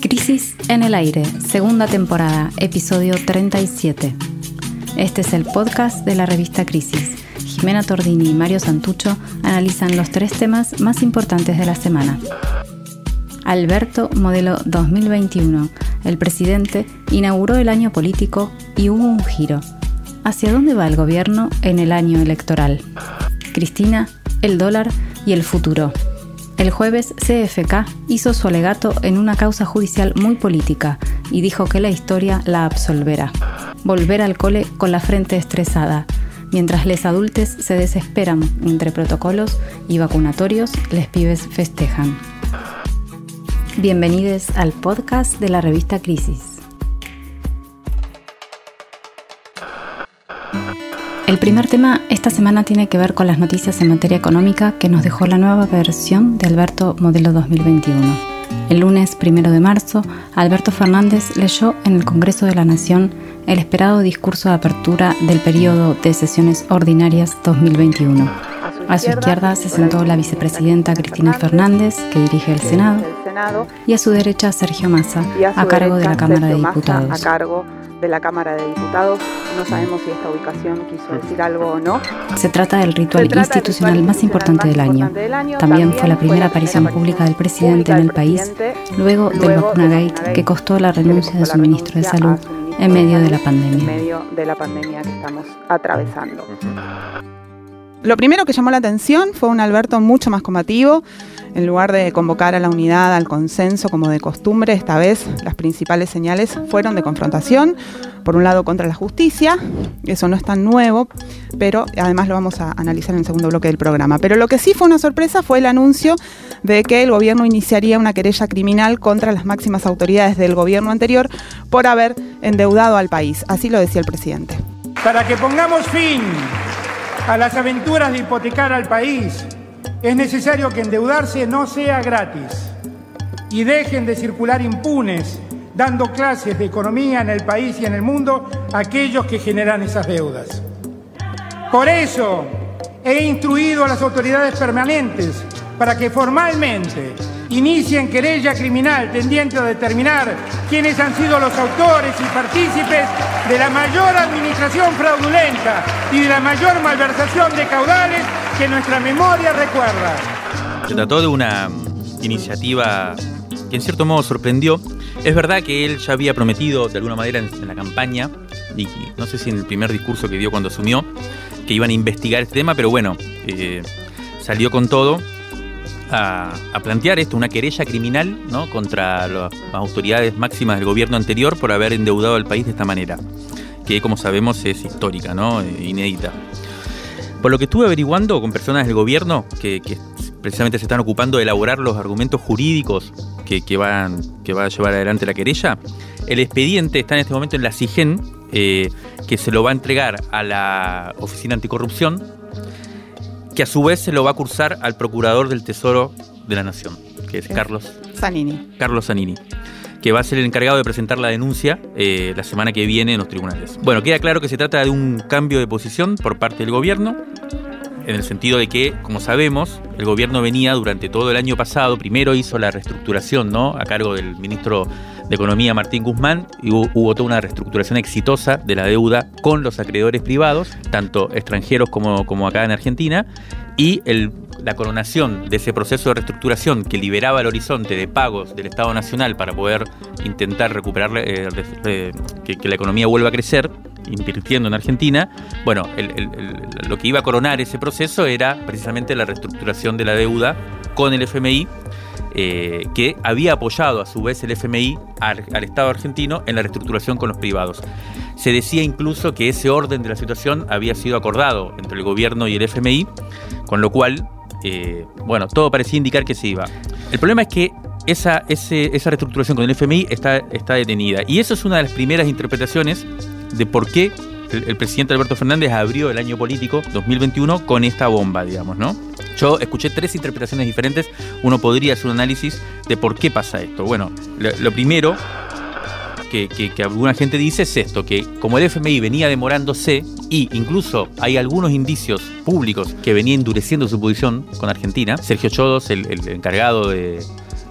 Crisis en el aire, segunda temporada, episodio 37. Este es el podcast de la revista Crisis. Jimena Tordini y Mario Santucho analizan los tres temas más importantes de la semana. Alberto Modelo 2021. El presidente inauguró el año político y hubo un giro. ¿Hacia dónde va el gobierno en el año electoral? Cristina, el dólar y el futuro. El jueves CFK hizo su alegato en una causa judicial muy política y dijo que la historia la absolverá. Volver al cole con la frente estresada. Mientras les adultos se desesperan entre protocolos y vacunatorios, les pibes festejan. Bienvenidos al podcast de la revista Crisis. El primer tema esta semana tiene que ver con las noticias en materia económica que nos dejó la nueva versión de Alberto Modelo 2021. El lunes primero de marzo, Alberto Fernández leyó en el Congreso de la Nación el esperado discurso de apertura del periodo de sesiones ordinarias 2021. A su izquierda se sentó la vicepresidenta Cristina Fernández, que dirige el Senado, y a su derecha Sergio Massa, a cargo de la Cámara de Diputados de la Cámara de Diputados. No sabemos si esta ubicación quiso decir algo o no. Se trata del ritual institucional más importante del año. También fue la primera aparición pública del presidente en el país luego del vacunagate que costó la renuncia de su ministro de Salud en medio de la pandemia. En medio de la pandemia que estamos atravesando. Lo primero que llamó la atención fue un Alberto mucho más combativo. En lugar de convocar a la unidad, al consenso como de costumbre, esta vez las principales señales fueron de confrontación. Por un lado, contra la justicia, eso no es tan nuevo, pero además lo vamos a analizar en el segundo bloque del programa. Pero lo que sí fue una sorpresa fue el anuncio de que el gobierno iniciaría una querella criminal contra las máximas autoridades del gobierno anterior por haber endeudado al país. Así lo decía el presidente. Para que pongamos fin a las aventuras de hipotecar al país, es necesario que endeudarse no sea gratis y dejen de circular impunes dando clases de economía en el país y en el mundo a aquellos que generan esas deudas. Por eso he instruido a las autoridades permanentes para que formalmente inicien querella criminal tendiente a determinar quiénes han sido los autores y partícipes de la mayor administración fraudulenta y de la mayor malversación de caudales que nuestra memoria recuerda. Se trató de una iniciativa que en cierto modo sorprendió. Es verdad que él ya había prometido de alguna manera en, la campaña, y no sé si en el primer discurso que dio cuando asumió, que iban a investigar este tema, pero bueno, eh, salió con todo a, plantear esto, una querella criminal ¿no? contra las autoridades máximas del gobierno anterior por haber endeudado al país de esta manera, que como sabemos es histórica, ¿no? Eh, inédita. Por lo que estuve averiguando con personas del gobierno que, precisamente se están ocupando de elaborar los argumentos jurídicos que, van, que va a llevar adelante la querella, el expediente está en este momento en la CIGEN, eh, que se lo va a entregar a la Oficina Anticorrupción que a su vez se lo va a cursar al procurador del Tesoro de la Nación, que es Carlos Zanini. Carlos Zanini que va a ser el encargado de presentar la denuncia eh, la semana que viene en los tribunales. Bueno, queda claro que se trata de un cambio de posición por parte del gobierno, en el sentido de que, como sabemos, el gobierno venía durante todo el año pasado, primero hizo la reestructuración, ¿no? A cargo del ministro de Economía Martín Guzmán y hubo, toda una reestructuración exitosa de la deuda con los acreedores privados, tanto extranjeros como, como acá en Argentina, y la coronación de ese proceso de reestructuración que liberaba el horizonte de pagos del Estado Nacional para poder intentar recuperar, eh, que, la economía vuelva a crecer, invirtiendo en Argentina, bueno, lo que iba a coronar ese proceso era precisamente la reestructuración de la deuda con el FMI eh, que había apoyado a su vez el FMI al, Estado argentino en la reestructuración con los privados. Se decía incluso que ese orden de la situación había sido acordado entre el gobierno y el FMI, con lo cual, eh, bueno, todo parecía indicar que se iba. El problema es que esa, esa reestructuración con el FMI está, está detenida. Y eso es una de las primeras interpretaciones de por qué el, presidente Alberto Fernández abrió el año político 2021 con esta bomba, digamos, ¿no? Yo escuché tres interpretaciones diferentes. Uno podría hacer un análisis de por qué pasa esto. Bueno, lo, primero que, alguna gente dice es esto, que como el FMI venía demorándose y incluso hay algunos indicios públicos que venía endureciendo su posición con Argentina, Sergio Chodos, el encargado de,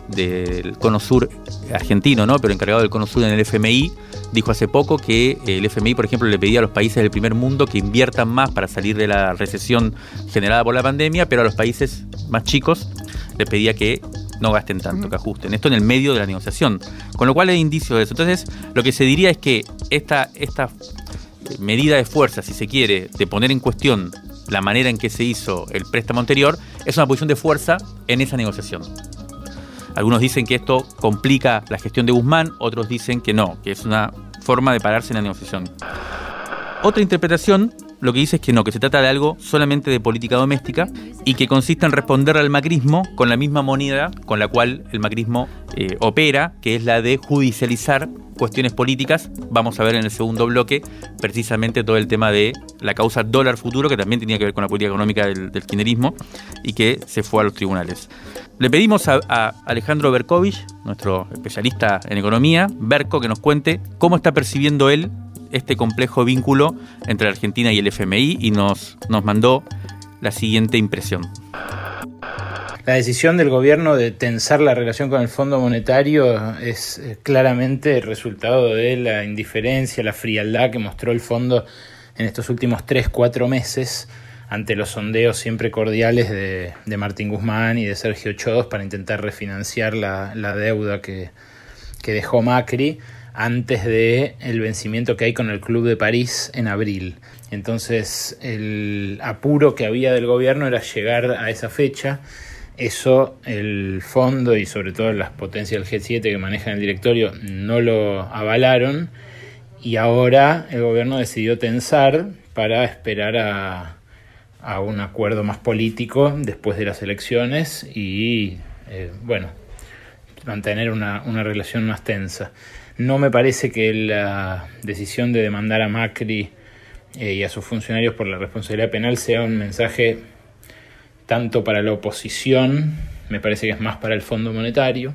del Cono Sur argentino, ¿no? pero encargado del Cono Sur en el FMI, dijo hace poco que el FMI, por ejemplo, le pedía a los países del primer mundo que inviertan más para salir de la recesión generada por la pandemia, pero a los países más chicos les pedía que no gasten tanto, que ajusten. Esto en el medio de la negociación. Con lo cual hay indicios de eso. Entonces, lo que se diría es que esta, esta medida de fuerza, si se quiere, de poner en cuestión la manera en que se hizo el préstamo anterior, es una posición de fuerza en esa negociación. Algunos dicen que esto complica la gestión de Guzmán, otros dicen que no, que es una forma de pararse en la negociación. Otra interpretación lo que dice es que no, que se trata de algo solamente de política doméstica y que consiste en responder al macrismo con la misma moneda con la cual el macrismo eh, opera, que es la de judicializar cuestiones políticas. Vamos a ver en el segundo bloque precisamente todo el tema de la causa dólar futuro, que también tenía que ver con la política económica del, del kirchnerismo y que se fue a los tribunales. Le pedimos a, Alejandro Berkovich, nuestro especialista en economía, Berco, que nos cuente cómo está percibiendo él este complejo vínculo entre la Argentina y el FMI y nos, nos mandó la siguiente impresión. La decisión del gobierno de tensar la relación con el Fondo Monetario es eh, claramente el resultado de la indiferencia, la frialdad que mostró el fondo en estos últimos 3-4 meses ante los sondeos siempre cordiales de, Martín Guzmán y de Sergio Chodos para intentar refinanciar la, deuda que, que, dejó Macri antes de el vencimiento que hay con el Club de París en abril. Entonces el apuro que había del gobierno era llegar a esa fecha eso el fondo y sobre todo las potencias del G7 que manejan el directorio no lo avalaron y ahora el gobierno decidió tensar para esperar a, un acuerdo más político después de las elecciones y eh, bueno, mantener una, una relación más tensa. No me parece que la decisión de demandar a Macri eh, y a sus funcionarios por la responsabilidad penal sea un mensaje tanto para la oposición, me parece que es más para el Fondo Monetario,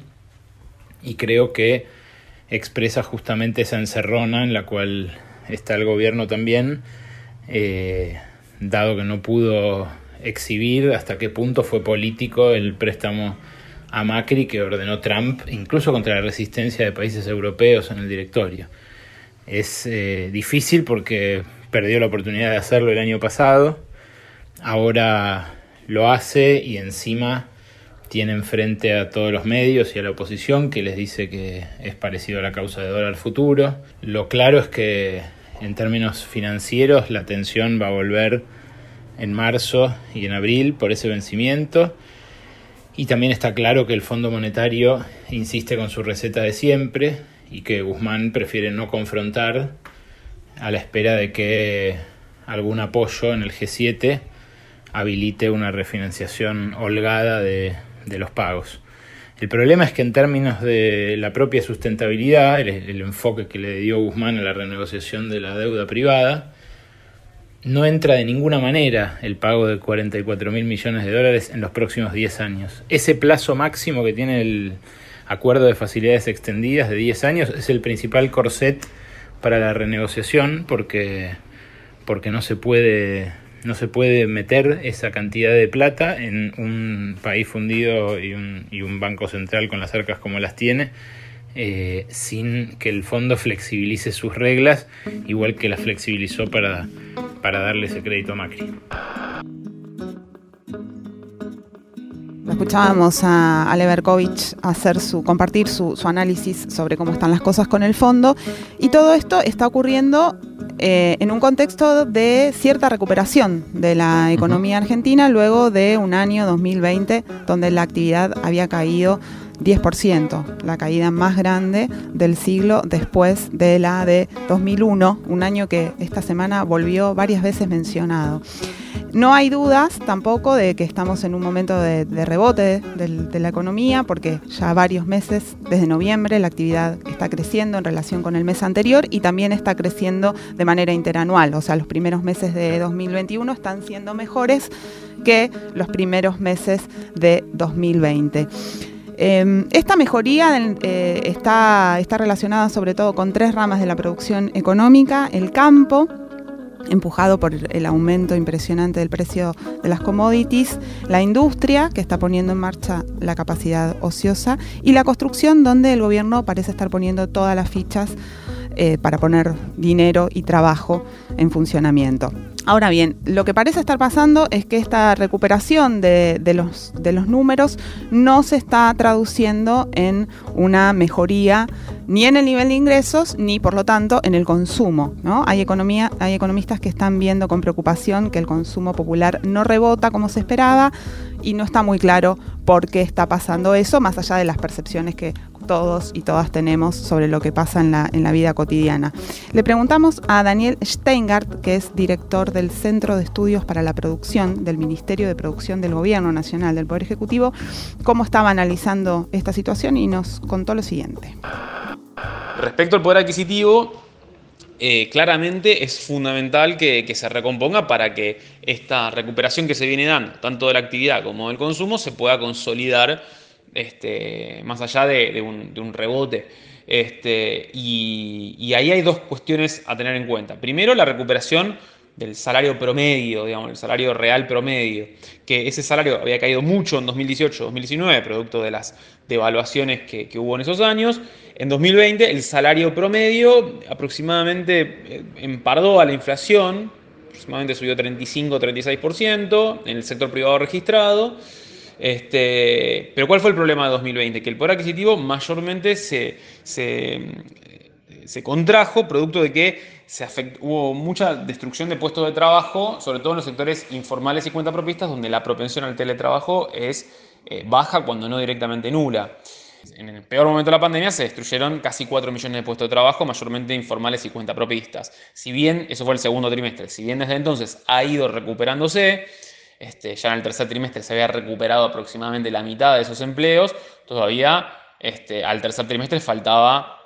y creo que expresa justamente esa encerrona en la cual está el gobierno también, eh, dado que no pudo exhibir hasta qué punto fue político el préstamo a Macri que ordenó Trump, incluso contra la resistencia de países europeos en el directorio. Es eh, difícil porque perdió la oportunidad de hacerlo el año pasado, ahora lo hace y encima tiene frente a todos los medios y a la oposición que les dice que es parecido a la causa de dólar futuro. Lo claro es que en términos financieros la tensión va a volver en marzo y en abril por ese vencimiento. Y también está claro que el Fondo Monetario insiste con su receta de siempre y que Guzmán prefiere no confrontar a la espera de que algún apoyo en el G7 habilite una refinanciación holgada de, los pagos. El problema es que en términos de la propia sustentabilidad, el, enfoque que le dio Guzmán a la renegociación de la deuda privada, no entra de ninguna manera el pago de 44 mil millones de dólares en los próximos 10 años. Ese plazo máximo que tiene el acuerdo de facilidades extendidas de 10 años es el principal corset para la renegociación porque, porque no se puede no se puede meter esa cantidad de plata en un país fundido y un, y un banco central con las arcas como las tiene, eh, sin que el fondo flexibilice sus reglas, igual que las flexibilizó para, para darle ese crédito a Macri. Escuchábamos a Ale hacer su, compartir su, su análisis sobre cómo están las cosas con el fondo y todo esto está ocurriendo eh, en un contexto de cierta recuperación de la economía argentina luego de un año 2020 donde la actividad había caído 10%, la caída más grande del siglo después de la de 2001, un año que esta semana volvió varias veces mencionado. No hay dudas tampoco de que estamos en un momento de, rebote de, la economía, porque ya varios meses, desde noviembre, la actividad está creciendo en relación con el mes anterior y también está creciendo de manera interanual. O sea, los primeros meses de 2021 están siendo mejores que los primeros meses de 2020. Em, esta mejoría eh, está, está relacionada sobre todo con tres ramas de la producción económica, el campo, empujado por el aumento impresionante del precio de las commodities, la industria, que está poniendo en marcha la capacidad ociosa, y la construcción, donde el gobierno parece estar poniendo todas las fichas eh, para poner dinero y trabajo en funcionamiento. Ahora bien, lo que parece estar pasando es que esta recuperación de, los, números no se está traduciendo en una mejoría ni en el nivel de ingresos ni por lo tanto en el consumo. hay economistas que están viendo con preocupación que el consumo popular no rebota como se esperaba y no está muy claro por qué está pasando eso, más allá de las percepciones que todos y todas tenemos sobre lo que pasa en la, en la vida cotidiana. Le preguntamos a Daniel Steingart, que es director del Centro de Estudios para la Producción del Ministerio de Producción del Gobierno Nacional del Poder Ejecutivo, cómo estaba analizando esta situación y nos contó lo siguiente. Respecto al poder adquisitivo, eh, claramente es fundamental que, se recomponga para que esta recuperación que se viene dando, tanto de la actividad como del consumo, se pueda consolidar este, más allá de, un, rebote. Este, y, ahí hay dos cuestiones a tener en cuenta. Primero, la recuperación del salario promedio, digamos, el salario real promedio, que ese salario había caído mucho en 2018-2019, producto de las devaluaciones que, hubo en esos años. En 2020 el salario promedio aproximadamente eh, empardó a la inflación, aproximadamente subió 35-36% en el sector privado registrado. Este, pero ¿cuál fue el problema de 2020? Que el poder adquisitivo mayormente se, se, contrajo producto de que se hubo mucha destrucción de puestos de trabajo, sobre todo en los sectores informales y cuentapropistas, donde la propensión al teletrabajo es eh, baja cuando no directamente nula. En el peor momento de la pandemia se destruyeron casi 4 millones de puestos de trabajo, mayormente informales y cuentapropistas. Si bien, eso fue el segundo trimestre, si bien desde entonces ha ido recuperándose, este, ya en el tercer trimestre se había recuperado aproximadamente la mitad de esos empleos, todavía este, al tercer trimestre faltaba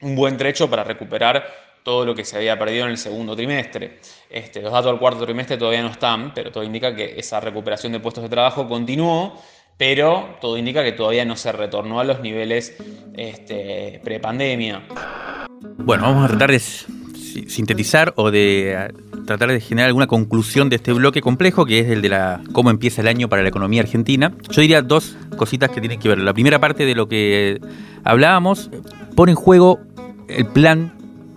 un buen trecho para recuperar todo lo que se había perdido en el segundo trimestre. Este, los datos del cuarto trimestre todavía no están, pero todo indica que esa recuperación de puestos de trabajo continuó, pero todo indica que todavía no se retornó a los niveles este, prepandemia. Bueno, vamos a tratar de sintetizar o de tratar de generar alguna conclusión de este bloque complejo, que es el de la cómo empieza el año para la economía argentina. Yo diría dos cositas que tienen que ver. La primera parte de lo que hablábamos pone en juego el plan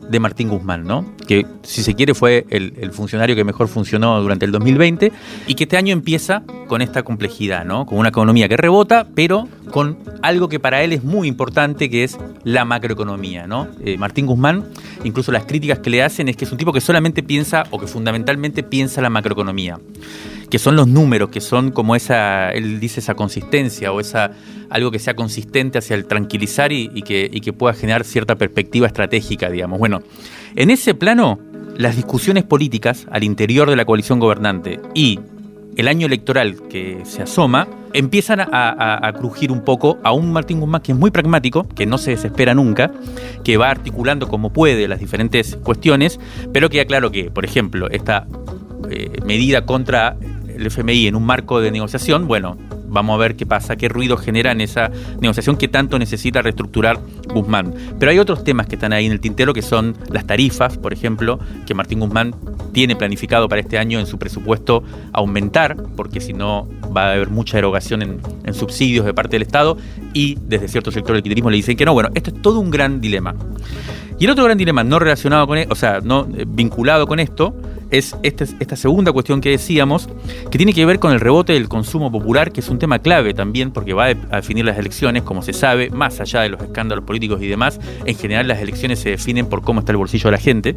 de Martín Guzmán, ¿no? Que si se quiere fue el, funcionario que mejor funcionó durante el 2020 y que este año empieza con esta complejidad, ¿no? Con una economía que rebota, pero con algo que para él es muy importante, que es la macroeconomía, ¿no? Eh, Martín Guzmán, incluso las críticas que le hacen es que es un tipo que solamente piensa o que fundamentalmente piensa la macroeconomía que son los números, que son como esa, él dice esa consistencia o esa algo que sea consistente hacia el tranquilizar y, que, pueda generar cierta perspectiva estratégica, digamos. Bueno, en ese plano, las discusiones políticas al interior de la coalición gobernante y el año electoral que se asoma, empiezan a, crujir un poco a un Martín Guzmán que es muy pragmático, que no se desespera nunca, que va articulando como puede las diferentes cuestiones, pero queda claro que, por ejemplo, esta eh, medida contra el FMI en un marco de negociación, bueno, vamos a ver qué pasa, qué ruido genera en esa negociación que tanto necesita reestructurar Guzmán. Pero hay otros temas que están ahí en el tintero que son las tarifas, por ejemplo, que Martín Guzmán tiene planificado para este año en su presupuesto aumentar, porque si no va a haber mucha erogación en, subsidios de parte del Estado y desde cierto sector del kirchnerismo le dicen que no. Bueno, esto es todo un gran dilema. Y el otro gran dilema no relacionado con, e, o sea, no eh, vinculado con esto, es esta, esta segunda cuestión que decíamos, que tiene que ver con el rebote del consumo popular, que es un tema clave también porque va a definir las elecciones, como se sabe, más allá de los escándalos políticos y demás, en general las elecciones se definen por cómo está el bolsillo de la gente.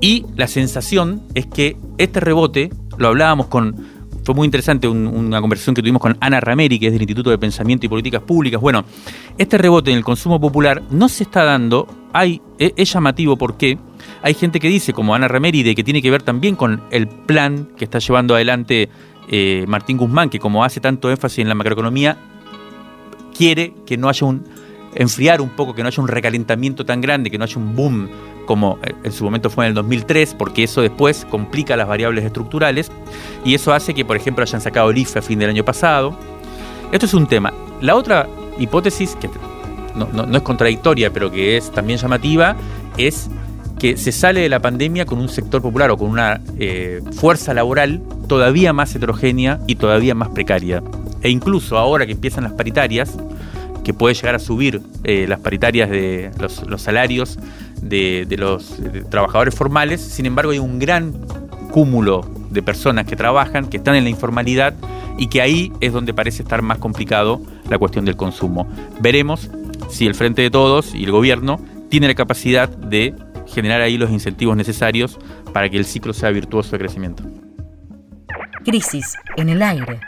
Y la sensación es que este rebote, lo hablábamos con fue muy interesante una conversación que tuvimos con Ana Rameri, que es del Instituto de Pensamiento y Políticas Públicas. Bueno, este rebote en el consumo popular no se está dando, hay, e, es, llamativo porque hay gente que dice, como Ana Rameri, de que tiene que ver también con el plan que está llevando adelante eh, Martín Guzmán, que como hace tanto énfasis en la macroeconomía, quiere que no haya un enfriar un poco, que no haya un recalentamiento tan grande, que no haya un boom como en su momento fue en el 2003, porque eso después complica las variables estructurales y eso hace que, por ejemplo, hayan sacado el IFE a fin del año pasado. Esto es un tema. La otra hipótesis, que no es contradictoria, pero que es también llamativa, es que se sale de la pandemia con un sector popular o con una eh, fuerza laboral todavía más heterogénea y todavía más precaria. E incluso ahora que empiezan las paritarias, que puede llegar a subir eh, las paritarias de los, salarios de, los trabajadores formales, sin embargo hay un gran cúmulo de personas que trabajan, que están en la informalidad y que ahí es donde parece estar más complicado la cuestión del consumo. Veremos si el Frente de Todos y el gobierno tiene la capacidad de generar ahí los incentivos necesarios para que el ciclo sea virtuoso de crecimiento. Crisis en el aire.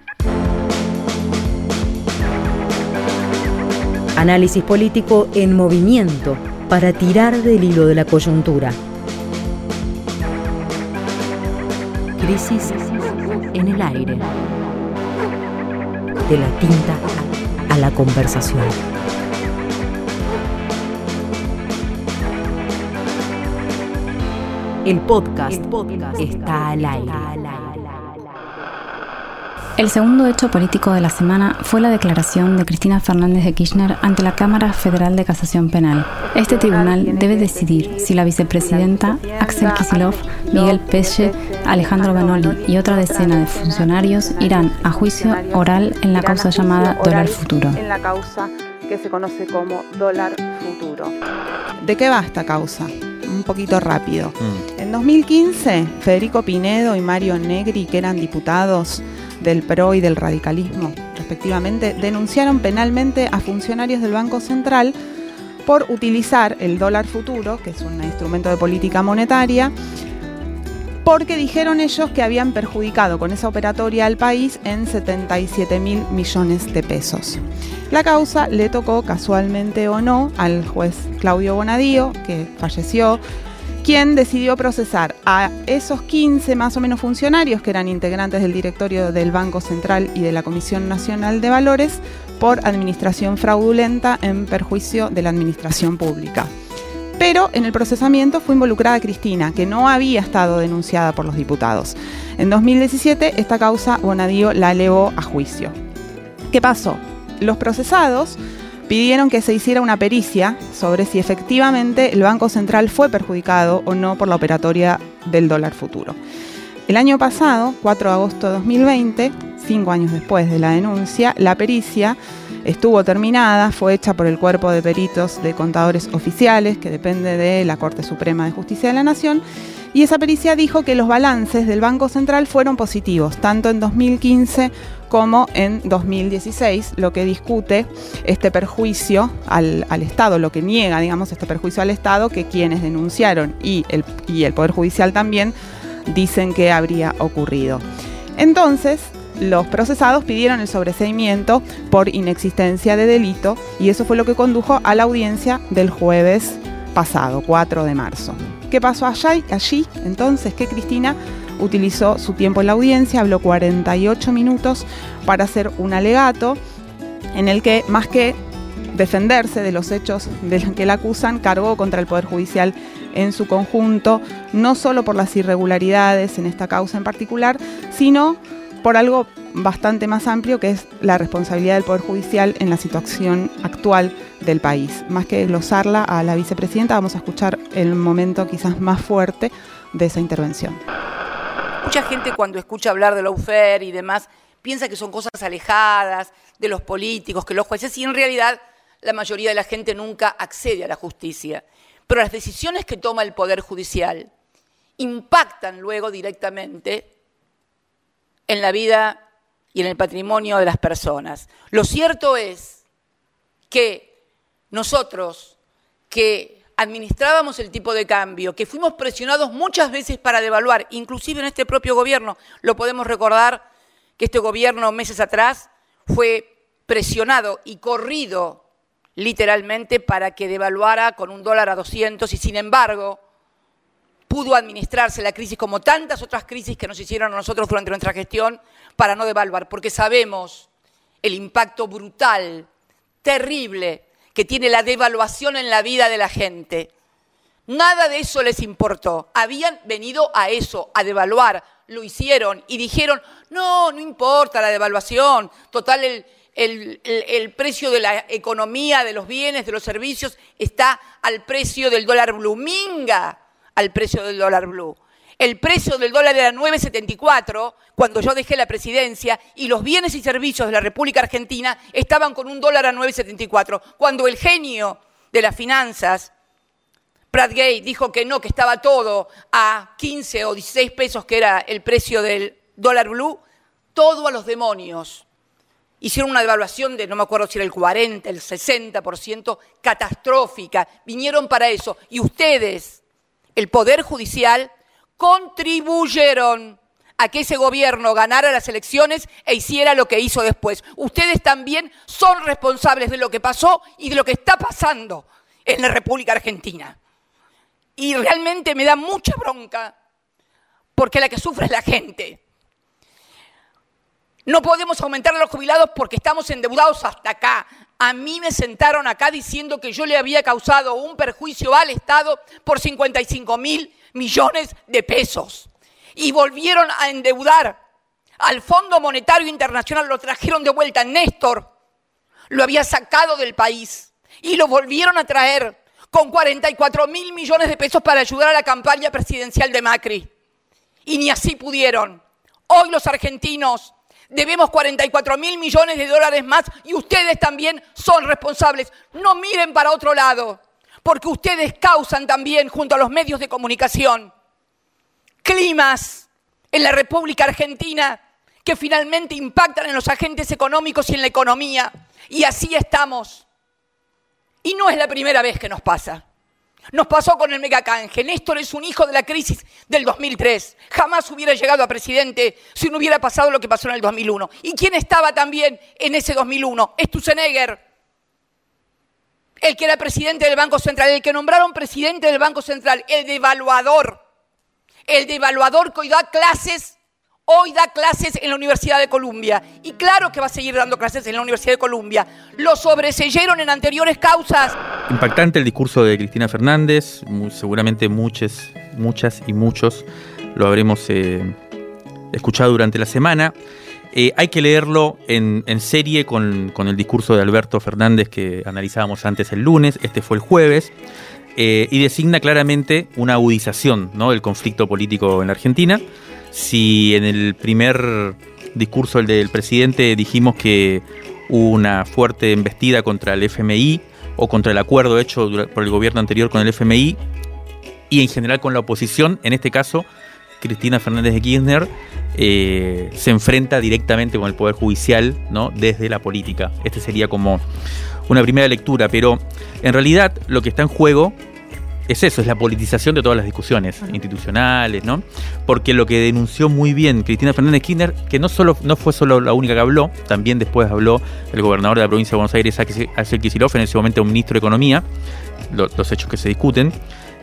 Análisis político en movimiento para tirar del hilo de la coyuntura. Crisis en el aire. De la tinta a la conversación. El podcast, está al aire. El segundo hecho político de la semana fue la declaración de Cristina Fernández de Kirchner ante la Cámara Federal de Casación Penal. Este tribunal debe decidir si la vicepresidenta, Axel Kisilov, Miguel Peche, Alejandro Benoli y otra decena de funcionarios irán a juicio oral en la causa llamada Dólar Futuro. En la causa que se conoce como Dólar Futuro. ¿De qué va esta causa? un poquito rápido. Mm. En 2015, Federico Pinedo y Mario Negri, que eran diputados del PRO y del radicalismo, respectivamente, denunciaron penalmente a funcionarios del Banco Central por utilizar el dólar futuro, que es un instrumento de política monetaria, porque dijeron ellos que habían perjudicado con esa operatoria al país en 77 mil millones de pesos. La causa le tocó casualmente o no al juez Claudio Bonadío, que falleció, quien decidió procesar a esos 15 más o menos funcionarios que eran integrantes del directorio del Banco Central y de la Comisión Nacional de Valores por administración fraudulenta en perjuicio de la administración pública. Pero en el procesamiento fue involucrada Cristina, que no había estado denunciada por los diputados. En 2017 esta causa Bonadío la elevó a juicio. ¿Qué pasó? Los procesados pidieron que se hiciera una pericia sobre si efectivamente el Banco Central fue perjudicado o no por la operatoria del dólar futuro. El año pasado, 4 de agosto de 2020, cinco años después de la denuncia, la pericia estuvo terminada, fue hecha por el Cuerpo de Peritos de Contadores Oficiales, que depende de la Corte Suprema de Justicia de la Nación, y esa pericia dijo que los balances del Banco Central fueron positivos, tanto en 2015 como en 2016, lo que discute este perjuicio al, Estado, lo que niega, digamos, este perjuicio al Estado que quienes denunciaron y el, y el Poder Judicial también dicen que habría ocurrido. Entonces, los procesados pidieron el sobreseimiento por inexistencia de delito y eso fue lo que condujo a la audiencia del jueves pasado, 4 de marzo. ¿Qué pasó allí? allí? Entonces, que Cristina utilizó su tiempo en la audiencia, habló 48 minutos para hacer un alegato en el que, más que defenderse de los hechos de los que la acusan, cargó contra el Poder Judicial en su conjunto, no solo por las irregularidades en esta causa en particular, sino por algo bastante más amplio que es la responsabilidad del Poder Judicial en la situación actual del país. Más que glosarla a la vicepresidenta, vamos a escuchar el momento quizás más fuerte de esa intervención. Mucha gente cuando escucha hablar de lawfare y demás piensa que son cosas alejadas de los políticos, que los jueces, y en realidad la mayoría de la gente nunca accede a la justicia. Pero las decisiones que toma el Poder Judicial impactan luego directamente en la vida y en el patrimonio de las personas. Lo cierto es que nosotros que administrábamos el tipo de cambio, que fuimos presionados muchas veces para devaluar, inclusive en este propio gobierno, lo podemos recordar que este gobierno meses atrás fue presionado y corrido literalmente para que devaluara con un dólar a 200 y sin embargo pudo administrarse la crisis como tantas otras crisis que nos hicieron a nosotros durante nuestra gestión para no devaluar, porque sabemos el impacto brutal, terrible, que tiene la devaluación en la vida de la gente. Nada de eso les importó. Habían venido a eso, a devaluar. Lo hicieron y dijeron, no, no importa la devaluación. Total, el, el, precio de la economía, de los bienes, de los servicios, está al precio del dólar bluminga al precio del dólar blue. El precio del dólar era 9,74 cuando yo dejé la presidencia y los bienes y servicios de la República Argentina estaban con un dólar a 9,74. Cuando el genio de las finanzas, Pratt Gay, dijo que no, que estaba todo a 15 o 16 pesos, que era el precio del dólar blue, todo a los demonios. Hicieron una devaluación de, no me acuerdo si era el 40, el 60%, catastrófica. Vinieron para eso. Y ustedes, el Poder Judicial, contribuyeron a que ese gobierno ganara las elecciones e hiciera lo que hizo después. Ustedes también son responsables de lo que pasó y de lo que está pasando en la República Argentina. Y realmente me da mucha bronca porque la que sufre es la gente. No podemos aumentar a los jubilados porque estamos endeudados hasta acá. A mí me sentaron acá diciendo que yo le había causado un perjuicio al Estado por 55 mil millones de pesos. Y volvieron a endeudar al Fondo Monetario Internacional, lo trajeron de vuelta. Néstor lo había sacado del país y lo volvieron a traer con 44 mil millones de pesos para ayudar a la campaña presidencial de Macri. Y ni así pudieron. Hoy los argentinos debemos 44 mil millones de dólares más y ustedes también son responsables. No miren para otro lado, porque ustedes causan también, junto a los medios de comunicación, climas en la República Argentina que finalmente impactan en los agentes económicos y en la economía. Y así estamos. Y no es la primera vez que nos pasa. Nos pasó con el megacanje. Néstor es un hijo de la crisis del 2003. Jamás hubiera llegado a presidente si no hubiera pasado lo que pasó en el 2001. ¿Y quién estaba también en ese 2001? Stusenegger, el que era presidente del Banco Central, el que nombraron presidente del Banco Central, el devaluador. El devaluador que hoy da clases Hoy da clases en la Universidad de Columbia y claro que va a seguir dando clases en la Universidad de Columbia. Lo sobreseyeron en anteriores causas. Impactante el discurso de Cristina Fernández, seguramente muchas, muchas y muchos lo habremos eh, escuchado durante la semana. Eh, hay que leerlo en, serie con, el discurso de Alberto Fernández que analizábamos antes el lunes, este fue el jueves, eh, y designa claramente una agudización del conflicto político en la Argentina si en el primer discurso el del presidente dijimos que hubo una fuerte embestida contra el FMI o contra el acuerdo hecho por el gobierno anterior con el FMI y en general con la oposición, en este caso Cristina Fernández de Kirchner eh, se enfrenta directamente con el Poder Judicial ¿no? desde la política. Este sería como una primera lectura, pero en realidad lo que está en juego es eso, es la politización de todas las discusiones institucionales, ¿no? Porque lo que denunció muy bien Cristina Fernández Kirchner, que no solo no fue solo la única que habló, también después habló el gobernador de la provincia de Buenos Aires, Axel Kicillof, en ese momento un ministro de Economía, los hechos que se discuten,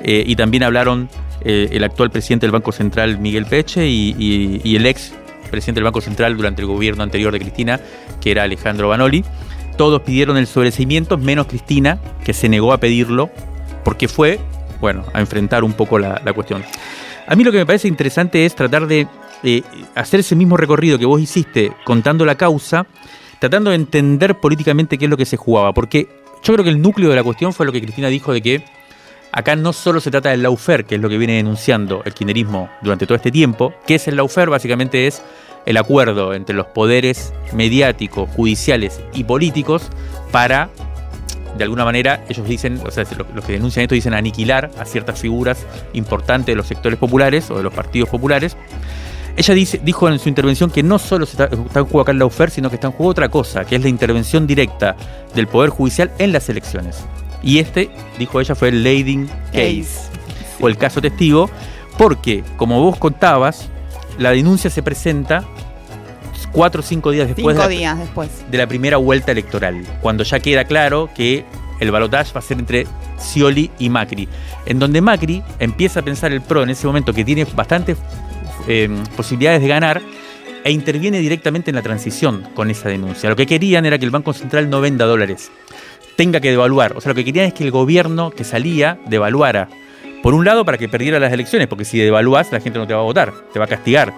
eh, y también hablaron eh, el actual presidente del Banco Central, Miguel Peche, y, y el ex presidente del Banco Central durante el gobierno anterior de Cristina, que era Alejandro Banoli. Todos pidieron el sobreseimiento, menos Cristina, que se negó a pedirlo porque fue, bueno, a enfrentar un poco la, cuestión. A mí lo que me parece interesante es tratar de hacer ese mismo recorrido que vos hiciste contando la causa, tratando de entender políticamente qué es lo que se jugaba, porque yo creo que el núcleo de la cuestión fue lo que Cristina dijo de que acá no solo se trata del laufer, que es lo que viene denunciando el kirchnerismo durante todo este tiempo, que es el laufer básicamente es el acuerdo entre los poderes mediáticos, judiciales y políticos para de alguna manera ellos dicen, o sea, los que denuncian esto dicen aniquilar a ciertas figuras importantes de los sectores populares o de los partidos populares. Ella dice, dijo en su intervención que no solo está, en juego acá en la UFER, sino que está en juego otra cosa, que es la intervención directa del Poder Judicial en las elecciones. Y este, dijo ella, fue el leading case, o el caso testigo, porque, como vos contabas, la denuncia se presenta cuatro o cinco días después, de, la, días después de la primera vuelta electoral, cuando ya queda claro que el balotaje va a ser entre Scioli y Macri, en donde Macri empieza a pensar el PRO en ese momento que tiene bastantes em, posibilidades de ganar e interviene directamente en la transición con esa denuncia. Lo que querían era que el Banco Central no venda dólares, tenga que devaluar. O sea, lo que querían es que el gobierno que salía devaluara. Por un lado, para que perdiera las elecciones, porque si devaluás, la gente no te va a votar, te va a castigar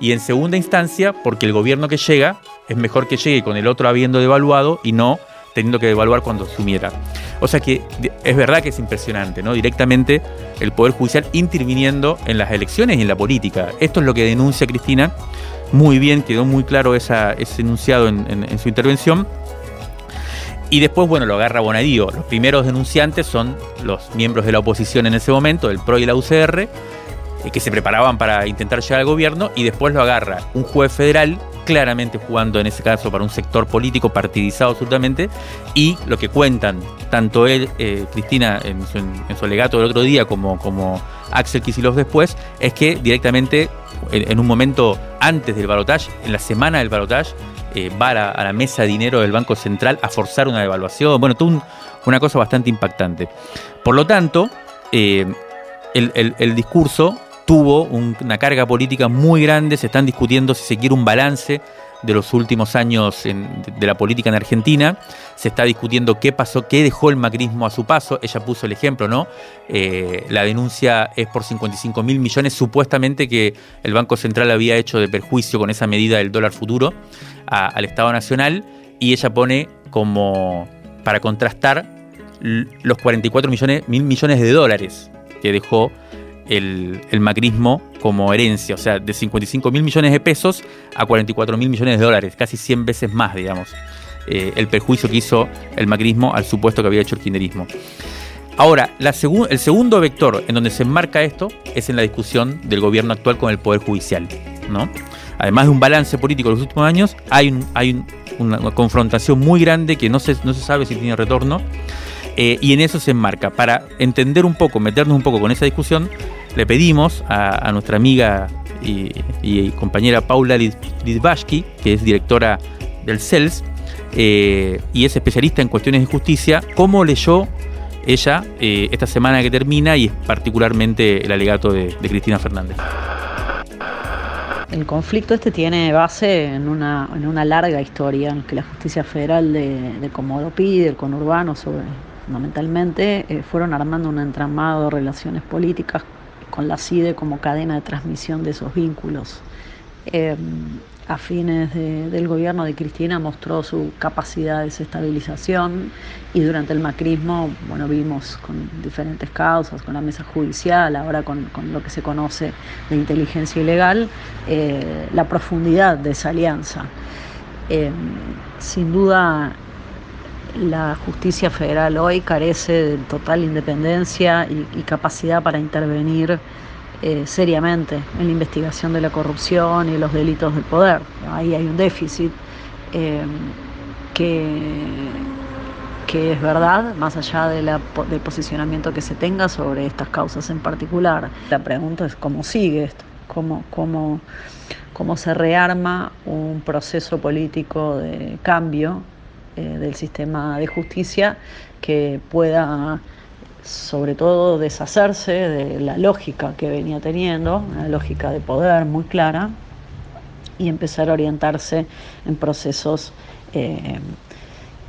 y en segunda instancia porque el gobierno que llega es mejor que llegue con el otro habiendo devaluado y no teniendo que devaluar cuando sumiera. O sea que es verdad que es impresionante, ¿no? Directamente el Poder Judicial interviniendo en las elecciones y en la política. Esto es lo que denuncia Cristina. Muy bien, quedó muy claro ese enunciado en, su intervención. Y después, bueno, lo agarra Bonadío. Los primeros denunciantes son los miembros de la oposición en ese momento, el PRO y la UCR, eh, que se preparaban para intentar llegar al gobierno, y después lo agarra un juez federal claramente jugando en ese caso para un sector político partidizado absolutamente y lo que cuentan tanto él, eh, Cristina en su, alegato del otro día como, como Axel Kicillof después, es que directamente en, un momento antes del balotaje, en la semana del balotaje, eh, va a la, mesa de dinero del Banco Central a forzar una devaluación, bueno, todo una cosa bastante impactante. Por lo tanto, eh, el discurso tuvo una carga política muy grande, se están discutiendo si se quiere un balance de los últimos años de la política en Argentina. Se está discutiendo qué pasó, qué dejó el macrismo a su paso. Ella puso el ejemplo, ¿no? Eh, la denuncia es por 55 mil millones, supuestamente que el Banco Central había hecho de perjuicio con esa medida del dólar futuro al Estado Nacional. Y ella pone como para contrastar los 44 millones, mil millones de dólares que dejó el, macrismo como herencia, o sea, de 55 mil millones de pesos a 44 mil millones de dólares, casi 100 veces más, digamos, eh, el perjuicio que hizo el macrismo al supuesto que había hecho el kirchnerismo. Ahora, la el segundo vector en donde se enmarca esto es en la discusión del gobierno actual con el Poder Judicial. ¿no? Además de un balance político de los últimos años, hay, hay una confrontación muy grande que no se, no se sabe si tiene retorno eh, y en eso se enmarca. Para entender un poco, meternos un poco con esa discusión, le pedimos a, nuestra amiga y, compañera Paula Lidbashki, que es directora del CELS eh, y es especialista en cuestiones de justicia, cómo leyó ella eh, esta semana que termina y particularmente el alegato de, Cristina Fernández. El conflicto este tiene base en una, larga historia en que la justicia federal de, de Comodo pide, el conurbano sobre fundamentalmente eh, fueron armando un entramado de relaciones políticas con la CIDE como cadena de transmisión de esos vínculos. Eh, a fines del gobierno de Cristina mostró su capacidad de desestabilización y durante el macrismo, bueno, vimos con diferentes causas, con la mesa judicial, ahora con, lo que se conoce de inteligencia ilegal, eh, la profundidad de esa alianza. sin duda la justicia federal hoy carece de total independencia y, capacidad para intervenir eh, seriamente en la investigación de la corrupción y los delitos del poder. Ahí hay un déficit eh, que, que es verdad, más allá de la, del posicionamiento que se tenga sobre estas causas en particular. La pregunta es cómo sigue esto, cómo, cómo, cómo se rearma un proceso político de cambio eh, del sistema de justicia que pueda sobre todo deshacerse de la lógica que venía teniendo, una lógica de poder muy clara, y empezar a orientarse en procesos eh,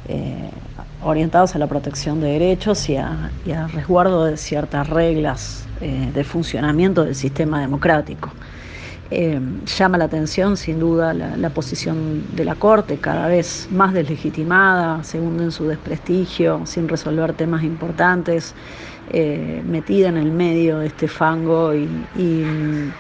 eh, orientados a la protección de derechos y a, resguardo de ciertas reglas de funcionamiento del sistema democrático. Eh, llama la atención sin duda la, posición de la Corte, cada vez más deslegitimada, según en su desprestigio, sin resolver temas importantes, eh, metida en el medio de este fango y, mm,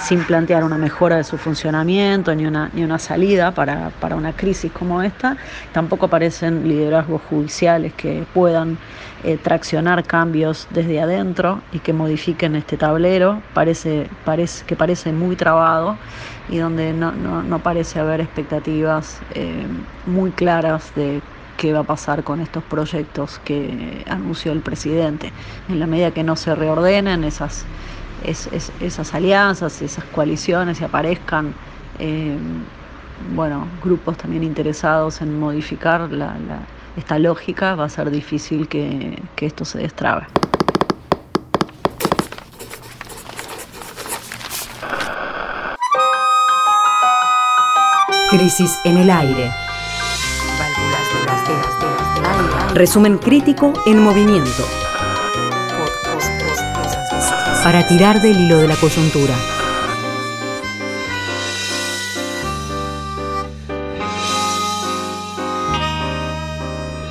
sin plantear una mejora de su funcionamiento ni una, ni una salida para, para una crisis como esta. Tampoco aparecen liderazgos judiciales que puedan eh, traccionar cambios desde adentro y que modifiquen este tablero, parece, parece, que parece muy trabado y donde no, no, parece haber expectativas eh, muy claras de qué va a pasar con estos proyectos que anunció el presidente. En la medida que no se reordenen esas, esas alianzas, esas coaliciones y aparezcan eh, bueno, grupos también interesados en modificar esta lógica, va a ser difícil que, que esto se destrabe. Crisis en el aire. Resumen crítico en movimiento. Para tirar del hilo de la coyuntura.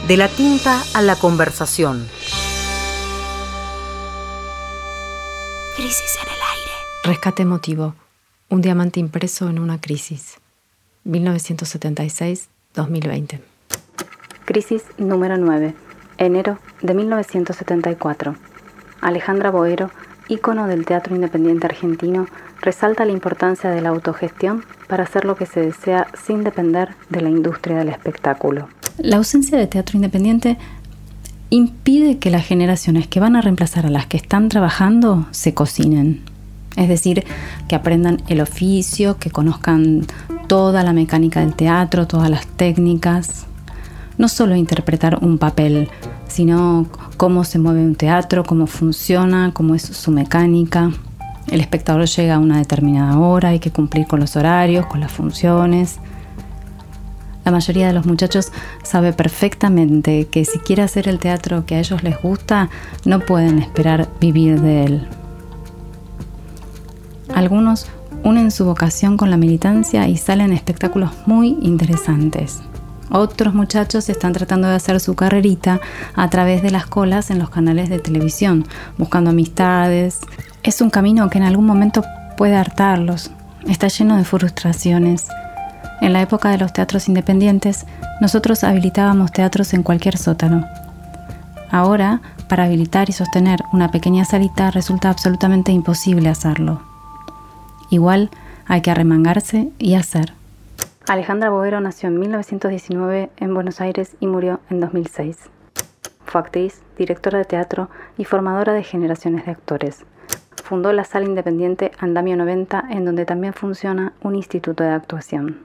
De la tinta a la conversación. Crisis en el aire. Rescate emotivo. Un diamante impreso en una crisis. 1976-2020. Crisis número 9. Enero de 1974. Alejandra Boero, ícono del teatro independiente argentino, resalta la importancia de la autogestión para hacer lo que se desea sin depender de la industria del espectáculo. La ausencia de teatro independiente impide que las generaciones que van a reemplazar a las que están trabajando se cocinen. Es decir, que aprendan el oficio, que conozcan toda la mecánica del teatro, todas las técnicas. No solo interpretar un papel, sino cómo se mueve un teatro, cómo funciona, cómo es su mecánica. El espectador llega a una determinada hora, hay que cumplir con los horarios, con las funciones. La mayoría de los muchachos sabe perfectamente que si quiere hacer el teatro que a ellos les gusta, no pueden esperar vivir de él. Algunos unen su vocación con la militancia y salen espectáculos muy interesantes. Otros muchachos están tratando de hacer su carrerita a través de las colas en los canales de televisión, buscando amistades. Es un camino que en algún momento puede hartarlos. Está lleno de frustraciones. En la época de los teatros independientes, nosotros habilitábamos teatros en cualquier sótano. Ahora, para habilitar y sostener una pequeña salita resulta absolutamente imposible hacerlo. Igual hay que arremangarse y hacer. Alejandra Boero nació en 1919 en Buenos Aires y murió en 2006. Fue actriz, directora de teatro y formadora de generaciones de actores. Fundó la sala independiente Andamio 90, en donde también funciona un instituto de actuación.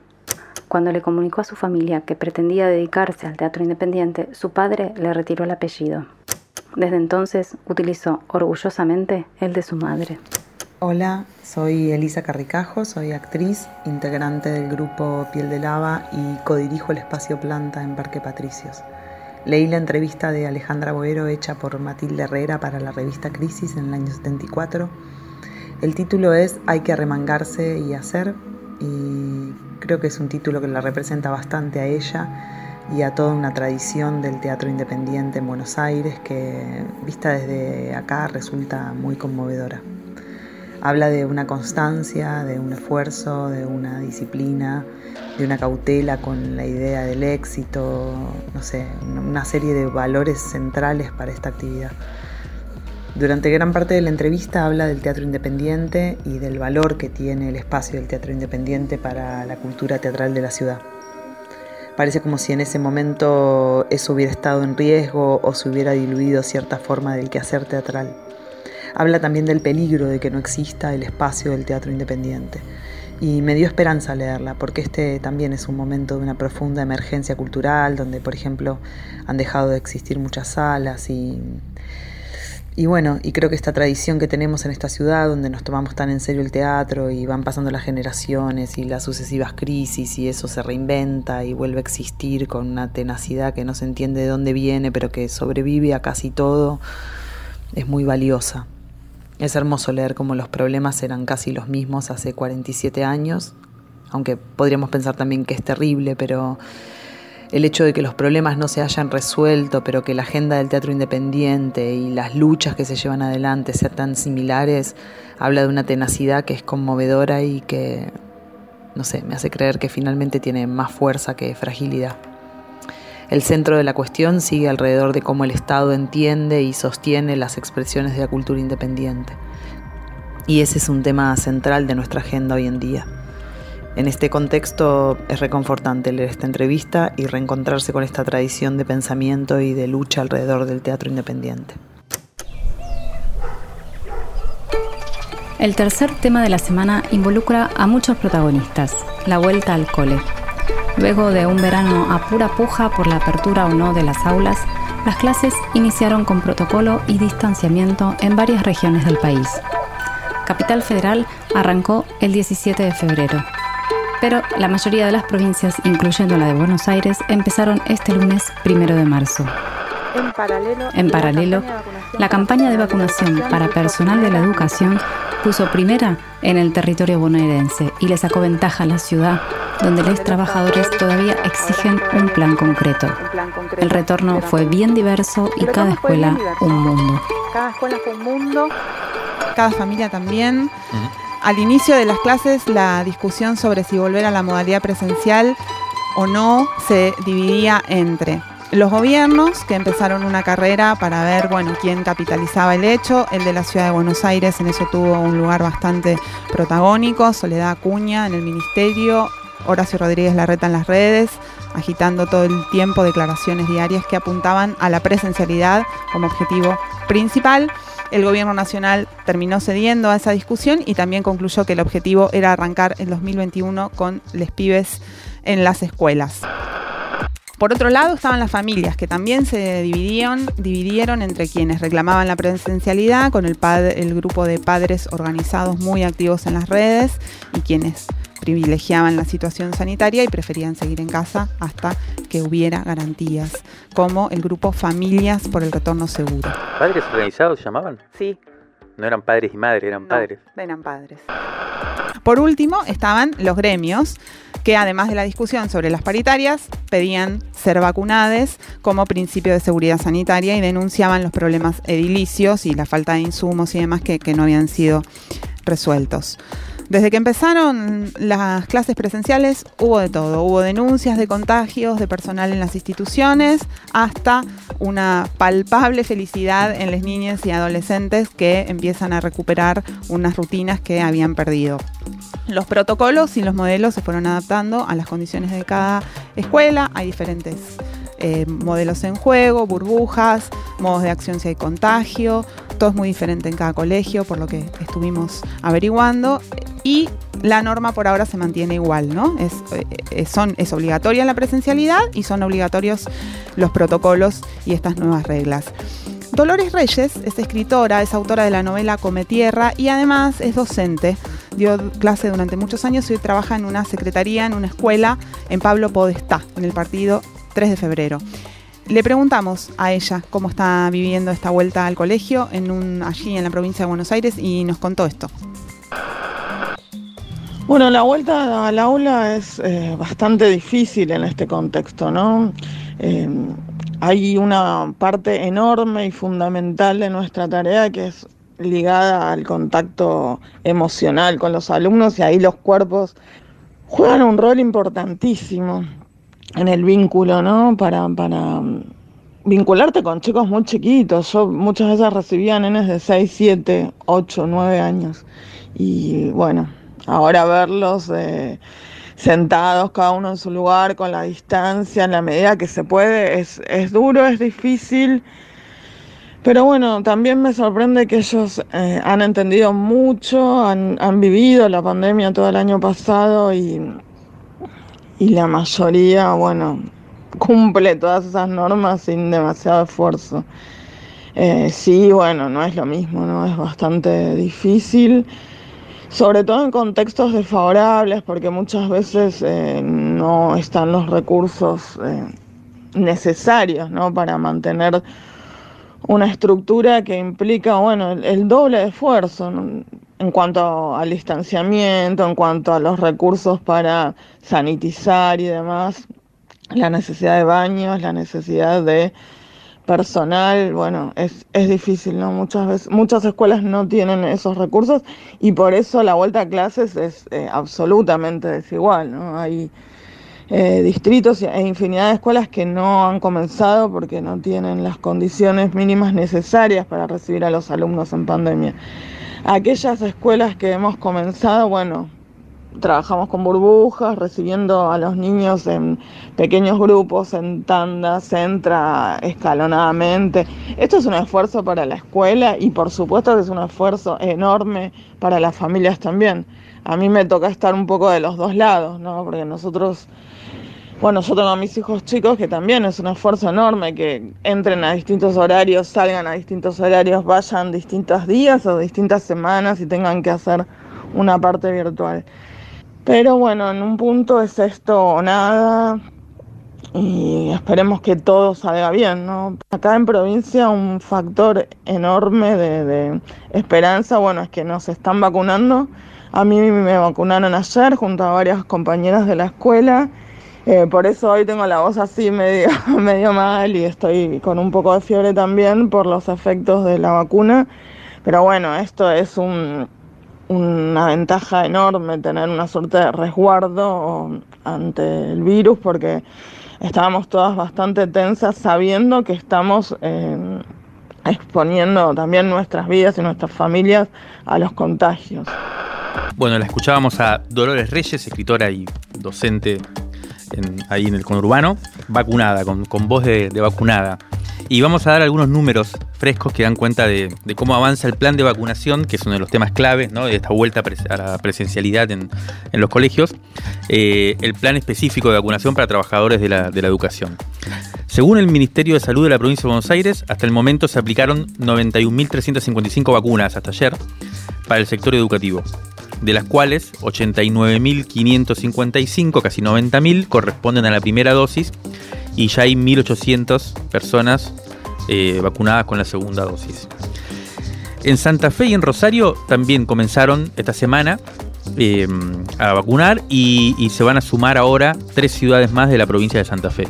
Cuando le comunicó a su familia que pretendía dedicarse al teatro independiente, su padre le retiró el apellido. Desde entonces utilizó orgullosamente el de su madre. Hola, soy Elisa Carricajo, soy actriz, integrante del grupo Piel de Lava y codirijo el espacio Planta en Parque Patricios. Leí la entrevista de Alejandra Boero hecha por Matilde Herrera para la revista Crisis en el año 74. El título es Hay que arremangarse y hacer y creo que es un título que la representa bastante a ella y a toda una tradición del teatro independiente en Buenos Aires que vista desde acá resulta muy conmovedora. Habla de una constancia, de un esfuerzo, de una disciplina, de una cautela con la idea del éxito, no sé, una serie de valores centrales para esta actividad. Durante gran parte de la entrevista habla del teatro independiente y del valor que tiene el espacio del teatro independiente para la cultura teatral de la ciudad. Parece como si en ese momento eso hubiera estado en riesgo o se hubiera diluido cierta forma del quehacer teatral. Habla también del peligro de que no exista el espacio del teatro independiente. Y me dio esperanza leerla, porque este también es un momento de una profunda emergencia cultural, donde, por ejemplo, han dejado de existir muchas salas y, y bueno, y creo que esta tradición que tenemos en esta ciudad, donde nos tomamos tan en serio el teatro y van pasando las generaciones y las sucesivas crisis y eso se reinventa y vuelve a existir con una tenacidad que no se entiende de dónde viene, pero que sobrevive a casi todo, es muy valiosa. Es hermoso leer cómo los problemas eran casi los mismos hace 47 años, aunque podríamos pensar también que es terrible, pero el hecho de que los problemas no se hayan resuelto, pero que la agenda del teatro independiente y las luchas que se llevan adelante sean tan similares, habla de una tenacidad que es conmovedora y que, no sé, me hace creer que finalmente tiene más fuerza que fragilidad. El centro de la cuestión sigue alrededor de cómo el Estado entiende y sostiene las expresiones de la cultura independiente. Y ese es un tema central de nuestra agenda hoy en día. En este contexto es reconfortante leer esta entrevista y reencontrarse con esta tradición de pensamiento y de lucha alrededor del teatro independiente. El tercer tema de la semana involucra a muchos protagonistas, la vuelta al cole. Luego de un verano a pura puja por la apertura o no de las aulas, las clases iniciaron con protocolo y distanciamiento en varias regiones del país. Capital Federal arrancó el 17 de febrero, pero la mayoría de las provincias, incluyendo la de Buenos Aires, empezaron este lunes 1 de marzo. En paralelo, la campaña de vacunación para personal de la educación puso primera en el territorio bonaerense y le sacó ventaja a la ciudad, donde los trabajadores todavía exigen un plan concreto. El retorno fue bien diverso y cada escuela un mundo. Cada escuela fue un mundo, cada familia también. Al inicio de las clases, la discusión sobre si volver a la modalidad presencial o no se dividía entre los gobiernos que empezaron una carrera para ver, bueno, quién capitalizaba el hecho. El de la ciudad de Buenos Aires en eso tuvo un lugar bastante protagónico. Soledad Acuña en el ministerio, Horacio Rodríguez Larreta en las redes, agitando todo el tiempo declaraciones diarias que apuntaban a la presencialidad como objetivo principal. El gobierno nacional terminó cediendo a esa discusión y también concluyó que el objetivo era arrancar en 2021 con les pibes en las escuelas. Por otro lado estaban las familias, que también se dividieron, dividieron entre quienes reclamaban la presencialidad, con el, el grupo de padres organizados muy activos en las redes, y quienes privilegiaban la situación sanitaria y preferían seguir en casa hasta que hubiera garantías, como el grupo Familias por el Retorno Seguro. ¿Padres organizados llamaban? Sí. No eran padres y madres, eran padres. Eran padres. Por último, estaban los gremios, que además de la discusión sobre las paritarias, pedían ser vacunades como principio de seguridad sanitaria y denunciaban los problemas edilicios y la falta de insumos y demás que, que no habían sido resueltos. Desde que empezaron las clases presenciales hubo de todo, hubo denuncias de contagios de personal en las instituciones hasta una palpable felicidad en las niñas y adolescentes que empiezan a recuperar unas rutinas que habían perdido. Los protocolos y los modelos se fueron adaptando a las condiciones de cada escuela, hay diferentes eh, modelos en juego, burbujas, modos de acción si hay contagio, todo es muy diferente en cada colegio, por lo que estuvimos averiguando y la norma por ahora se mantiene igual, ¿no? Es, eh, son, es obligatoria la presencialidad y son obligatorios los protocolos y estas nuevas reglas. Dolores Reyes es escritora, es autora de la novela Come Tierra y además es docente. Dio clase durante muchos años y hoy trabaja en una secretaría, en una escuela en Pablo Podestá, en el partido 3 de febrero. Le preguntamos a ella cómo está viviendo esta vuelta al colegio en un, allí en la provincia de Buenos Aires y nos contó esto. Bueno, la vuelta al aula es eh, bastante difícil en este contexto, ¿no? Eh, hay una parte enorme y fundamental de nuestra tarea que es ligada al contacto emocional con los alumnos y ahí los cuerpos juegan un rol importantísimo en el vínculo, ¿no? Para, para vincularte con chicos muy chiquitos. Yo muchas veces recibía nenes de 6, 7, 8, 9 años. Y bueno, Ahora verlos eh, sentados, cada uno en su lugar, con la distancia, en la medida que se puede, es, duro, es difícil. Pero bueno, también me sorprende que ellos eh, han entendido mucho, han, vivido la pandemia todo el año pasado y, y la mayoría, bueno, cumple todas esas normas sin demasiado esfuerzo. Eh, sí, bueno, no es lo mismo, ¿no? Es bastante difícil sobre todo en contextos desfavorables, porque muchas veces eh, no están los recursos eh, necesarios para mantener una estructura que implica bueno, el, doble de esfuerzo en cuanto al distanciamiento, en cuanto a los recursos para sanitizar y demás, la necesidad de baños, la necesidad de personal, bueno, es, es difícil, ¿no? Muchas veces, muchas escuelas no tienen esos recursos y por eso la vuelta a clases es eh, absolutamente desigual, ¿no? Hay eh, distritos e infinidad de escuelas que no han comenzado porque no tienen las condiciones mínimas necesarias para recibir a los alumnos en pandemia. Aquellas escuelas que hemos comenzado, bueno, trabajamos con burbujas, recibiendo a los niños en pequeños grupos, en tandas, entra escalonadamente. Esto es un esfuerzo para la escuela y por supuesto que es un esfuerzo enorme para las familias también. A mí me toca estar un poco de los dos lados, ¿no? Porque nosotros, bueno, yo tengo a mis hijos chicos que también es un esfuerzo enorme que entren a distintos horarios, salgan a distintos horarios, vayan distintos días o distintas semanas y tengan que hacer una parte virtual. Pero bueno, en un punto es esto o nada. y esperemos que todo salga bien, ¿no? Acá en provincia un factor enorme de, de esperanza, bueno, es que nos están vacunando. A mí me vacunaron ayer junto a varias compañeras de la escuela. Eh, por eso hoy tengo la voz así medio, medio mal y estoy con un poco de fiebre también por los efectos de la vacuna. Pero bueno, esto es un, una ventaja enorme tener una suerte de resguardo ante el virus porque estábamos todas bastante tensas sabiendo que estamos eh, exponiendo también nuestras vidas y nuestras familias a los contagios. Bueno, la escuchábamos a Dolores Reyes, escritora y docente ahí en el conurbano, vacunada, con, voz de, vacunada. Y vamos a dar algunos números frescos que dan cuenta de, cómo avanza el plan de vacunación, que es uno de los temas claves ¿no? de esta vuelta a la presencialidad en, los colegios. Eh, el plan específico de vacunación para trabajadores de la, de la educación. Según el Ministerio de Salud de la provincia de Buenos Aires, hasta el momento se aplicaron 91.355 vacunas hasta ayer para el sector educativo de las cuales 89.555, casi 90.000, corresponden a la primera dosis y ya hay 1.800 personas eh, vacunadas con la segunda dosis. En Santa Fe y en Rosario también comenzaron esta semana eh, a vacunar y, y, se van a sumar ahora tres ciudades más de la provincia de Santa Fe.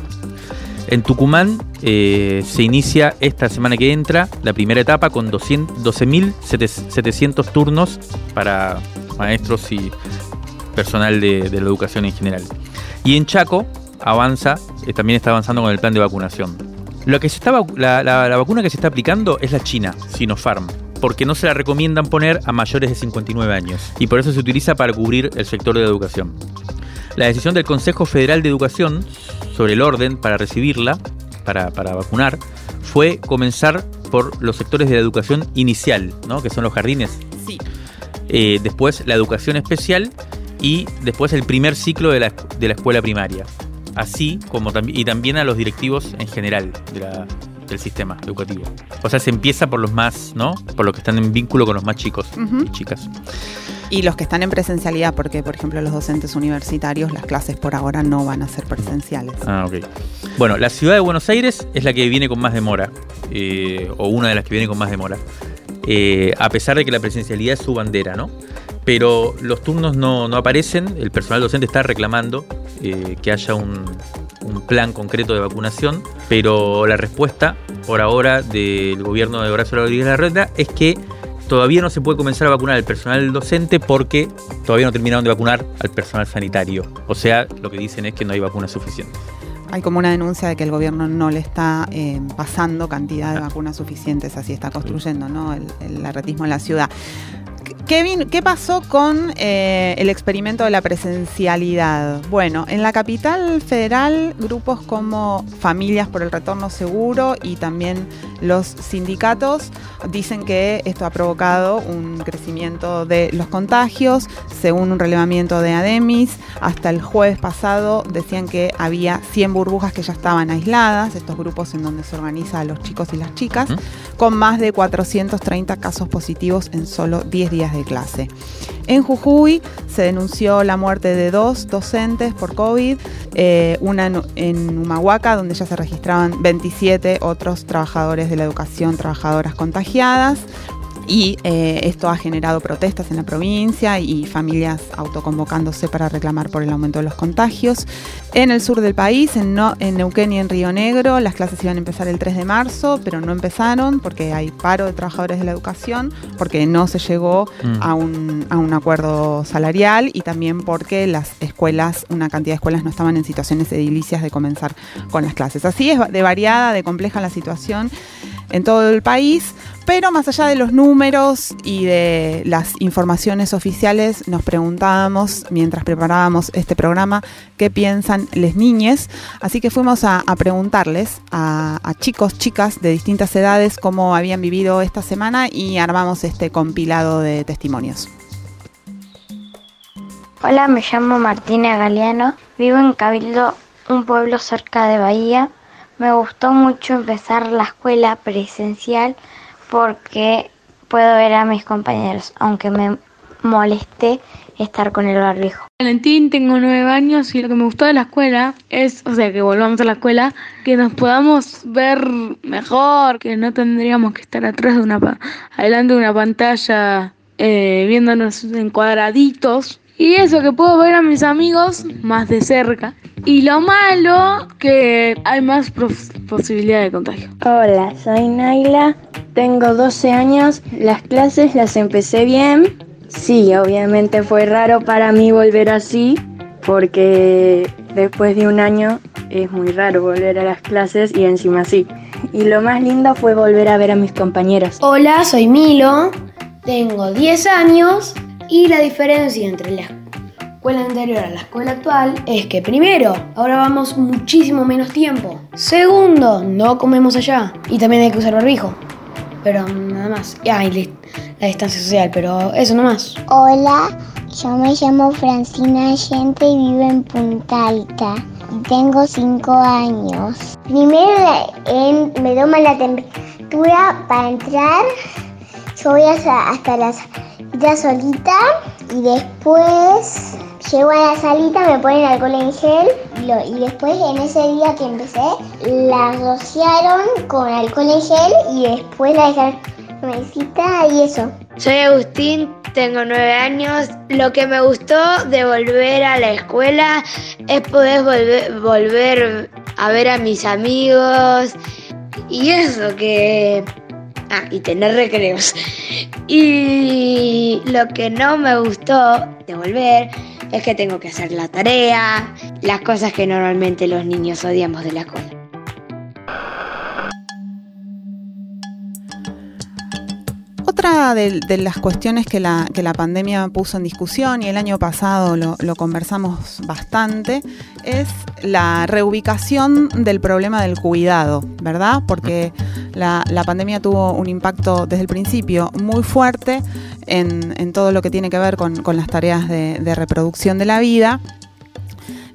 En Tucumán eh, se inicia esta semana que entra la primera etapa con 12.700 turnos para maestros y personal de, la educación en general. Y en Chaco avanza, eh, también está avanzando con el plan de vacunación. Lo que se está, la, la vacuna que se está aplicando es la China, Sinopharm porque no se la recomiendan poner a mayores de 59 años y por eso se utiliza para cubrir el sector de la educación. La decisión del Consejo Federal de Educación sobre el orden para recibirla, para, vacunar, fue comenzar por los sectores de la educación inicial, ¿no? que son los jardines. Sí. Eh, después la educación especial y después el primer ciclo de la, de la escuela primaria. Así como también, y también a los directivos en general del sistema educativo. O sea, se empieza por los más, ¿no? Por los que están en vínculo con los más chicos y chicas. Y los que están en presencialidad, porque por ejemplo los docentes universitarios, las clases por ahora no van a ser presenciales. Ah, ok. Bueno, la ciudad de Buenos Aires es la que viene con más demora, eh, o una de las que viene con más demora, eh, a pesar de que la presencialidad es su bandera, ¿no? Pero los turnos no, aparecen, el personal docente está reclamando eh, que haya un, plan concreto de vacunación, pero la respuesta por ahora del gobierno de Horacio Rodríguez Larreta es que todavía no se puede comenzar a vacunar al personal docente porque todavía no terminaron de vacunar al personal sanitario. O sea, lo que dicen es que no hay vacunas suficientes. Hay como una denuncia de que el gobierno no le está eh, pasando cantidad de vacunas suficientes, así está construyendo ¿no? el, el arretismo en la ciudad. Kevin, ¿qué pasó con eh, el experimento de la presencialidad? Bueno, en la capital federal, grupos como Familias por el Retorno Seguro y también los sindicatos dicen que esto ha provocado un crecimiento de los contagios, según un relevamiento de ADEMIS. Hasta el jueves pasado decían que había 100 burbujas que ya estaban aisladas, estos grupos en donde se organiza a los chicos y las chicas, con más de 430 casos positivos en solo 10 días de clase. En Jujuy se denunció la muerte de dos docentes por COVID, eh, una en Humahuaca, donde ya se registraban 27 otros trabajadores de la educación, trabajadoras contagiadas y eh, esto ha generado protestas en la provincia y familias autoconvocándose para reclamar por el aumento de los contagios. En el sur del país, en, Neuquén y en Río Negro, las clases iban a empezar el 3 de marzo, pero no empezaron porque hay paro de trabajadores de la educación, porque no se llegó mm. a, un, a un acuerdo salarial y también porque las escuelas, una cantidad de escuelas no estaban en situaciones edilicias de comenzar con las clases. Así es de variada, de compleja la situación en todo el país, pero más allá de los números y de las informaciones oficiales, nos preguntábamos mientras preparábamos este programa qué piensan les niñes, así que fuimos a, preguntarles a, a, chicos, chicas de distintas edades cómo habían vivido esta semana y armamos este compilado de testimonios. Hola, me llamo Martina Galeano, vivo en Cabildo, un pueblo cerca de Bahía. Me gustó mucho empezar la escuela presencial porque puedo ver a mis compañeros, aunque me molesté estar con el barbijo. Valentín, tengo nueve años y lo que me gustó de la escuela es, o sea, que volvamos a la escuela, que nos podamos ver mejor, que no tendríamos que estar atrás de una, adelante de una pantalla eh, viéndonos en cuadraditos. Y eso, que puedo ver a mis amigos más de cerca. Y lo malo, que hay más posibilidad de contagio. Hola, soy Naila, tengo 12 años, las clases las empecé bien. Sí, obviamente fue raro para mí volver así, porque después de un año es muy raro volver a las clases y encima sí. Y lo más lindo fue volver a ver a mis compañeros. Hola, soy Milo, tengo 10 años y la diferencia entre la escuela anterior a la escuela actual es que primero, ahora vamos muchísimo menos tiempo. Segundo, no comemos allá y también hay que usar barbijo. Pero nada más. Ah, y la distancia social, pero eso nomás. Hola, yo me llamo Francina Allente y vivo en Punta Alta. Tengo 5 años. Primero me toma la temperatura para entrar yo voy hasta, la salita solita y después llego a la salita, me ponen alcohol en gel y, después en ese día que empecé la rociaron con alcohol en gel y después la dejaron mesita y eso. Soy Agustín, tengo nueve años. Lo que me gustó de volver a la escuela es poder volver a ver a mis amigos y eso que Ah, y tener recreos. Y lo que no me gustó de volver es que tengo que hacer la tarea, las cosas que normalmente los niños odiamos de la escuela. Otra de, las cuestiones que la, que la, pandemia puso en discusión, y el año pasado lo, lo, conversamos bastante, es la reubicación del problema del cuidado, ¿verdad? Porque la, pandemia tuvo un impacto desde el principio muy fuerte en, todo lo que tiene que ver con, las tareas de, reproducción de la vida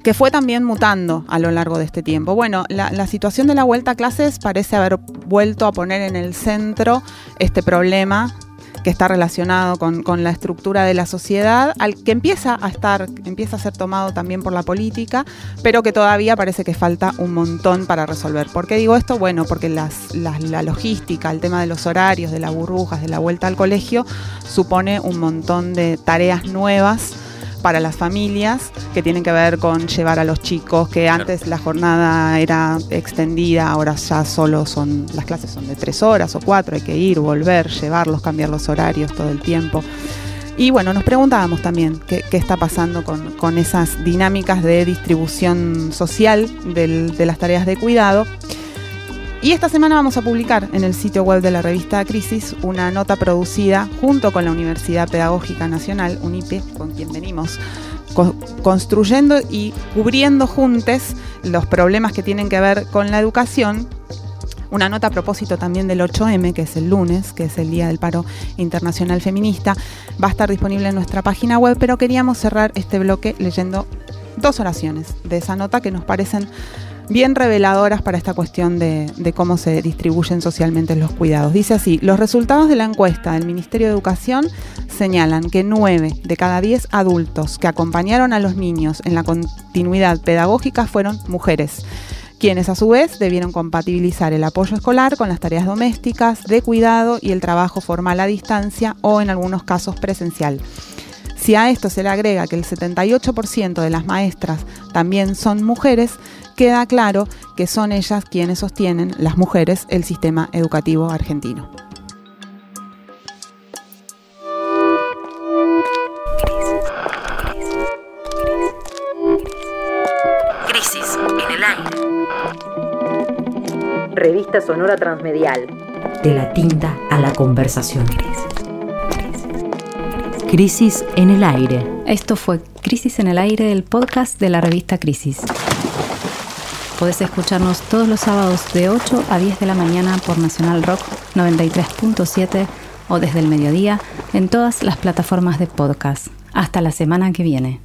que fue también mutando a lo largo de este tiempo. Bueno, la, situación de la vuelta a clases parece haber vuelto a poner en el centro este problema que está relacionado con, la estructura de la sociedad, al que empieza a estar, empieza a ser tomado también por la política, pero que todavía parece que falta un montón para resolver. ¿Por qué digo esto? Bueno, porque la logística, el tema de los horarios, de las burbujas, de la vuelta al colegio, supone un montón de tareas nuevas para las familias que tienen que ver con llevar a los chicos, que antes la jornada era extendida, ahora ya solo son, las clases son de tres horas o cuatro, hay que ir, volver, llevarlos, cambiar los horarios todo el tiempo. Y bueno, nos preguntábamos también qué, está pasando con, esas dinámicas de distribución social de las tareas de cuidado. Y esta semana vamos a publicar en el sitio web de la revista Crisis una nota producida junto con la Universidad Pedagógica Nacional, UNIPE, con quien venimos construyendo y cubriendo juntos los problemas que tienen que ver con la educación. Una nota a propósito también del 8M, que es el lunes, que es el Día del Paro Internacional Feminista, va a estar disponible en nuestra página web, pero queríamos cerrar este bloque leyendo dos oraciones de esa nota que nos parecen bien reveladoras para esta cuestión de, cómo se distribuyen socialmente los cuidados. Dice así, los resultados de la encuesta del Ministerio de Educación señalan que 9 de cada 10 adultos que acompañaron a los niños en la continuidad pedagógica fueron mujeres quienes a su vez debieron compatibilizar el apoyo escolar con las tareas domésticas, de cuidado y el trabajo formal a distancia o en algunos casos presencial. Si a esto se le agrega que el 78% de las maestras también son mujeres, queda claro que son ellas quienes sostienen, las mujeres, el sistema educativo argentino. Crisis en el aire. Revista Sonora Transmedial. De la tinta a la conversación. Crisis en el aire. Esto fue Crisis en el aire, el podcast de la revista Crisis. Podés escucharnos todos los sábados de 8 a 10 de la mañana por Nacional Rock 93.7 o desde el mediodía en todas las plataformas de podcast. Hasta la semana que viene.